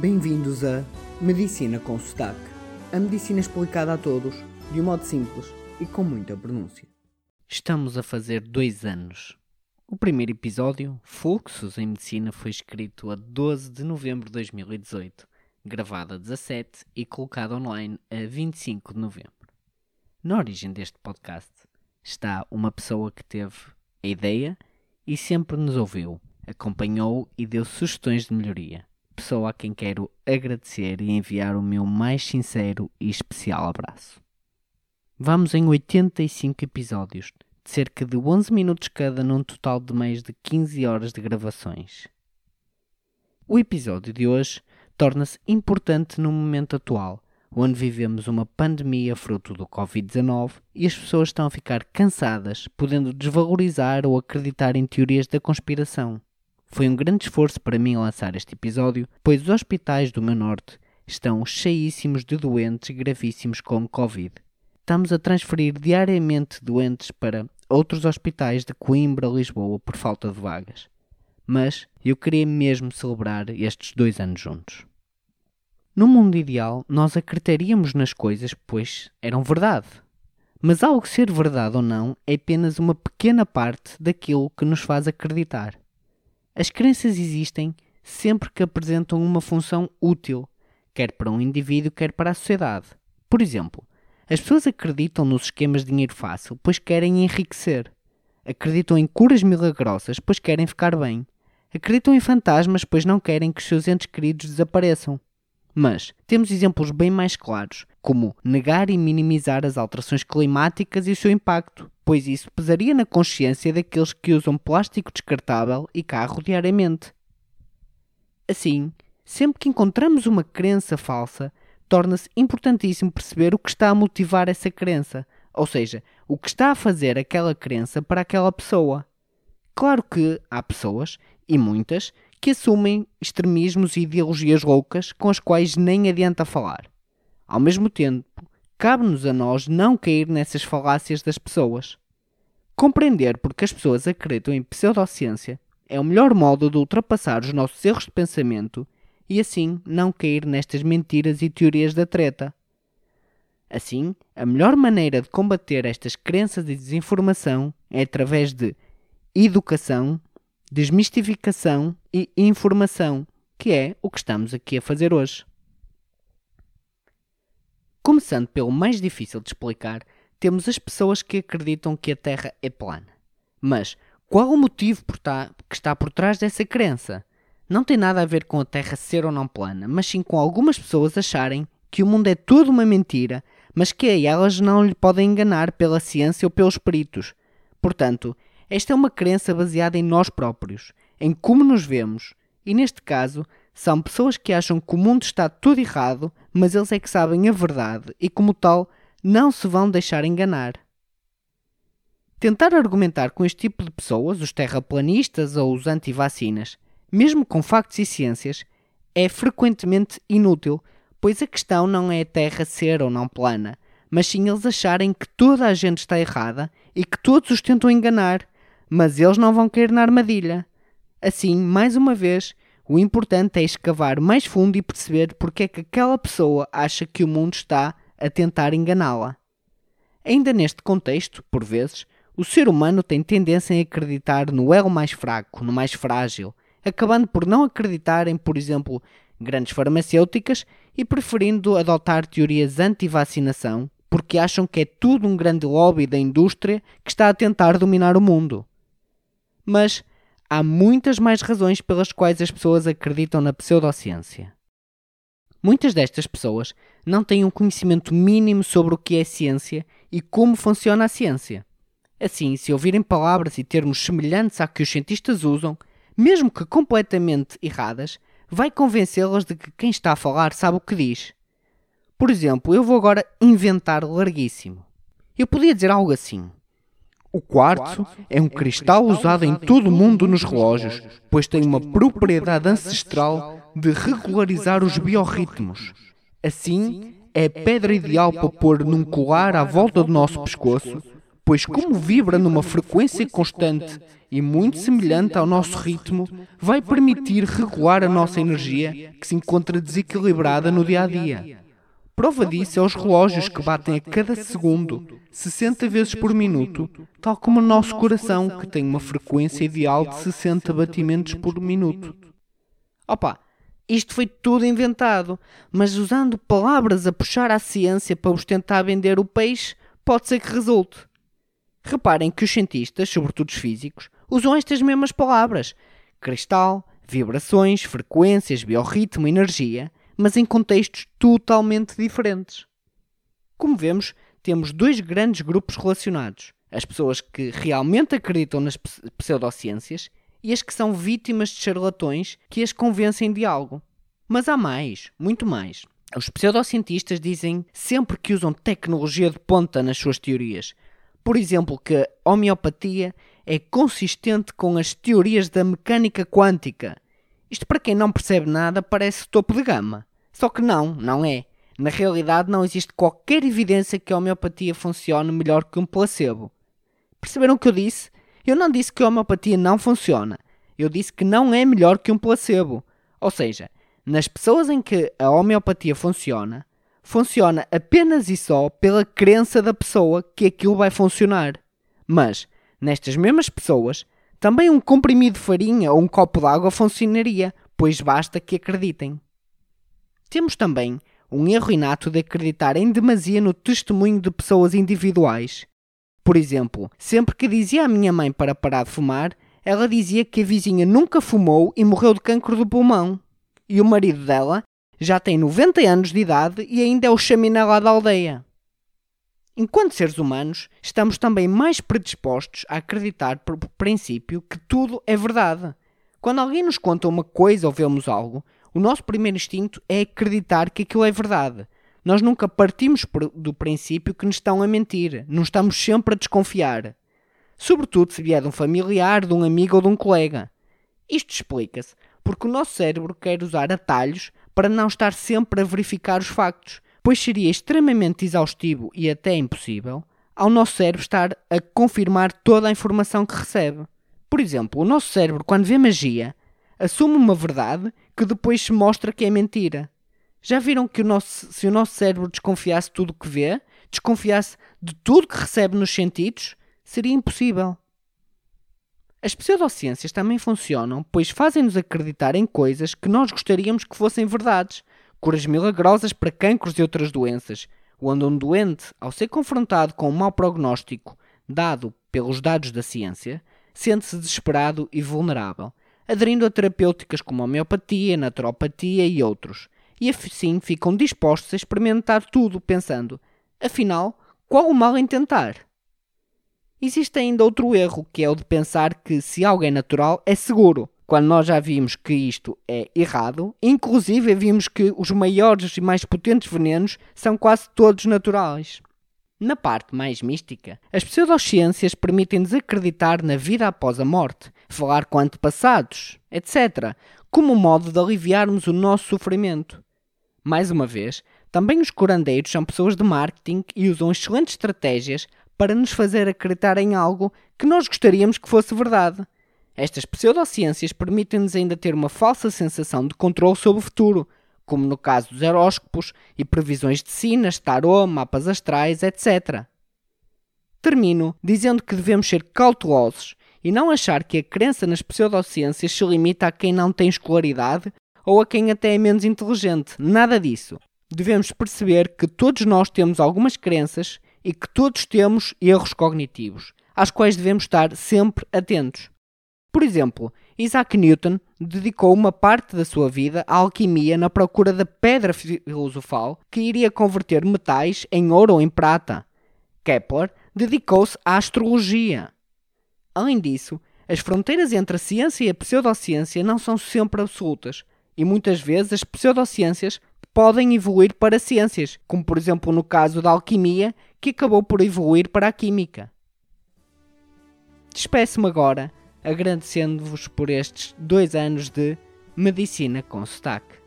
Bem-vindos a Medicina com Sotaque. A medicina explicada a todos, de um modo simples e com muita pronúncia. Estamos a fazer dois anos. O primeiro episódio, Fluxos em Medicina, foi escrito a 12 de novembro de 2018, gravado a 17 e colocado online a 25 de novembro. Na origem deste podcast está uma pessoa que teve a ideia e sempre nos ouviu, acompanhou e deu sugestões de melhoria pessoa a quem quero agradecer e enviar o meu mais sincero e especial abraço. Vamos em 85 episódios, de cerca de 11 minutos cada, num total de mais de 15 horas de gravações. O episódio de hoje torna-se importante no momento atual, onde vivemos uma pandemia fruto do Covid-19 e as pessoas estão a ficar cansadas, podendo desvalorizar ou acreditar em teorias da conspiração. Foi um grande esforço para mim lançar este episódio, pois os hospitais do meu norte estão cheíssimos de doentes gravíssimos como Covid. Estamos a transferir diariamente doentes para outros hospitais de Coimbra, Lisboa, por falta de vagas. Mas eu queria mesmo celebrar estes dois anos juntos. No mundo ideal, nós acreditaríamos nas coisas, pois eram verdade. Mas algo ser verdade ou não é apenas uma pequena parte daquilo que nos faz acreditar. As crenças existem sempre que apresentam uma função útil, quer para um indivíduo, quer para a sociedade. Por exemplo, as pessoas acreditam nos esquemas de dinheiro fácil, pois querem enriquecer. Acreditam em curas milagrosas, pois querem ficar bem. Acreditam em fantasmas, pois não querem que os seus entes queridos desapareçam. Mas temos exemplos bem mais claros, como negar e minimizar as alterações climáticas e o seu impacto, pois isso pesaria na consciência daqueles que usam plástico descartável e carro diariamente. Assim, sempre que encontramos uma crença falsa, torna-se importantíssimo perceber o que está a motivar essa crença, ou seja, o que está a fazer aquela crença para aquela pessoa. Claro que há pessoas, e muitas, que assumem extremismos e ideologias loucas com as quais nem adianta falar. Ao mesmo tempo, cabe-nos a nós não cair nessas falácias das pessoas. Compreender porque as pessoas acreditam em pseudociência é o melhor modo de ultrapassar os nossos erros de pensamento e assim não cair nestas mentiras e teorias da treta. Assim, a melhor maneira de combater estas crenças de desinformação é através de educação, desmistificação e informação, que é o que estamos aqui a fazer hoje. Começando pelo mais difícil de explicar, temos as pessoas que acreditam que a Terra é plana. Mas qual o motivo tá, que está por trás dessa crença? Não tem nada a ver com a Terra ser ou não plana, mas sim com algumas pessoas acharem que o mundo é tudo uma mentira, mas que a elas não lhe podem enganar pela ciência ou pelos peritos. Portanto, esta é uma crença baseada em nós próprios, em como nos vemos, e neste caso, são pessoas que acham que o mundo está tudo errado, mas eles é que sabem a verdade e, como tal, não se vão deixar enganar. Tentar argumentar com este tipo de pessoas, os terraplanistas ou os anti-vacinas, mesmo com factos e ciências, é frequentemente inútil, pois a questão não é a Terra ser ou não plana, mas sim eles acharem que toda a gente está errada e que todos os tentam enganar mas eles não vão cair na armadilha. Assim, mais uma vez, o importante é escavar mais fundo e perceber porque é que aquela pessoa acha que o mundo está a tentar enganá-la. Ainda neste contexto, por vezes, o ser humano tem tendência a acreditar no elo mais fraco, no mais frágil, acabando por não acreditar em, por exemplo, grandes farmacêuticas e preferindo adotar teorias anti-vacinação porque acham que é tudo um grande lobby da indústria que está a tentar dominar o mundo. Mas há muitas mais razões pelas quais as pessoas acreditam na pseudociência. Muitas destas pessoas não têm um conhecimento mínimo sobre o que é ciência e como funciona a ciência. Assim, se ouvirem palavras e termos semelhantes à que os cientistas usam, mesmo que completamente erradas, vai convencê-las de que quem está a falar sabe o que diz. Por exemplo, eu vou agora inventar larguíssimo. Eu podia dizer algo assim: o quartzo é um cristal usado em todo o mundo nos relógios, pois tem uma propriedade ancestral de regularizar os biorritmos. Assim, é a pedra ideal para pôr num colar à volta do nosso pescoço, pois, como vibra numa frequência constante e muito semelhante ao nosso ritmo, vai permitir regular a nossa energia que se encontra desequilibrada no dia a dia. Prova disso é os relógios que batem a cada segundo, 60 vezes por minuto, tal como o nosso coração, que tem uma frequência ideal de 60 batimentos por minuto. Opa, isto foi tudo inventado, mas usando palavras a puxar à ciência para vos tentar vender o peixe, pode ser que resulte. Reparem que os cientistas, sobretudo os físicos, usam estas mesmas palavras: cristal, vibrações, frequências, biorritmo, energia mas em contextos totalmente diferentes. Como vemos, temos dois grandes grupos relacionados: as pessoas que realmente acreditam nas pseudociências e as que são vítimas de charlatões que as convencem de algo. Mas há mais, muito mais. Os pseudocientistas dizem sempre que usam tecnologia de ponta nas suas teorias. Por exemplo, que a homeopatia é consistente com as teorias da mecânica quântica. Isto, para quem não percebe nada, parece topo de gama. Só que não, não é. Na realidade, não existe qualquer evidência que a homeopatia funcione melhor que um placebo. Perceberam o que eu disse? Eu não disse que a homeopatia não funciona. Eu disse que não é melhor que um placebo. Ou seja, nas pessoas em que a homeopatia funciona, funciona apenas e só pela crença da pessoa que aquilo vai funcionar. Mas, nestas mesmas pessoas, também um comprimido de farinha ou um copo de água funcionaria, pois basta que acreditem. Temos também um erro inato de acreditar em demasia no testemunho de pessoas individuais. Por exemplo, sempre que dizia à minha mãe para parar de fumar, ela dizia que a vizinha nunca fumou e morreu de cancro do pulmão. E o marido dela já tem 90 anos de idade e ainda é o chaminé lá da aldeia. Enquanto seres humanos, estamos também mais predispostos a acreditar por princípio que tudo é verdade. Quando alguém nos conta uma coisa ou vemos algo, o nosso primeiro instinto é acreditar que aquilo é verdade. Nós nunca partimos do princípio que nos estão a mentir. Não estamos sempre a desconfiar. Sobretudo se vier de um familiar, de um amigo ou de um colega. Isto explica-se porque o nosso cérebro quer usar atalhos para não estar sempre a verificar os factos, pois seria extremamente exaustivo e até impossível ao nosso cérebro estar a confirmar toda a informação que recebe. Por exemplo, o nosso cérebro, quando vê magia, assume uma verdade que depois se mostra que é mentira. Já viram que o nosso, se o nosso cérebro desconfiasse de tudo o que vê, desconfiasse de tudo que recebe nos sentidos, seria impossível. As pseudociências também funcionam, pois fazem-nos acreditar em coisas que nós gostaríamos que fossem verdades, curas milagrosas para cancros e outras doenças, onde um doente, ao ser confrontado com um mau prognóstico dado pelos dados da ciência, sente-se desesperado e vulnerável, aderindo a terapêuticas como a homeopatia, naturopatia e outros, e assim ficam dispostos a experimentar tudo, pensando: afinal, qual o mal em tentar? Existe ainda outro erro, que é o de pensar que se algo é natural é seguro, quando nós já vimos que isto é errado, inclusive vimos que os maiores e mais potentes venenos são quase todos naturais. Na parte mais mística, as pseudociências permitem-nos acreditar na vida após a morte, falar com antepassados, etc., como modo de aliviarmos o nosso sofrimento. Mais uma vez, também os curandeiros são pessoas de marketing e usam excelentes estratégias para nos fazer acreditar em algo que nós gostaríamos que fosse verdade. Estas pseudociências permitem-nos ainda ter uma falsa sensação de controle sobre o futuro, como no caso dos horóscopos e previsões de sinas, tarô, mapas astrais, etc. Termino dizendo que devemos ser cautelosos e não achar que a crença nas pseudociências se limita a quem não tem escolaridade ou a quem até é menos inteligente. Nada disso. Devemos perceber que todos nós temos algumas crenças e que todos temos erros cognitivos, às quais devemos estar sempre atentos. Por exemplo, Isaac Newton dedicou uma parte da sua vida à alquimia na procura da pedra filosofal que iria converter metais em ouro ou em prata. Kepler dedicou-se à astrologia. Além disso, as fronteiras entre a ciência e a pseudociência não são sempre absolutas, e muitas vezes as pseudociências podem evoluir para ciências, como por exemplo no caso da alquimia, que acabou por evoluir para a química. Despeço-me agora agradecendo-vos por estes dois anos de Medicina com Sotaque.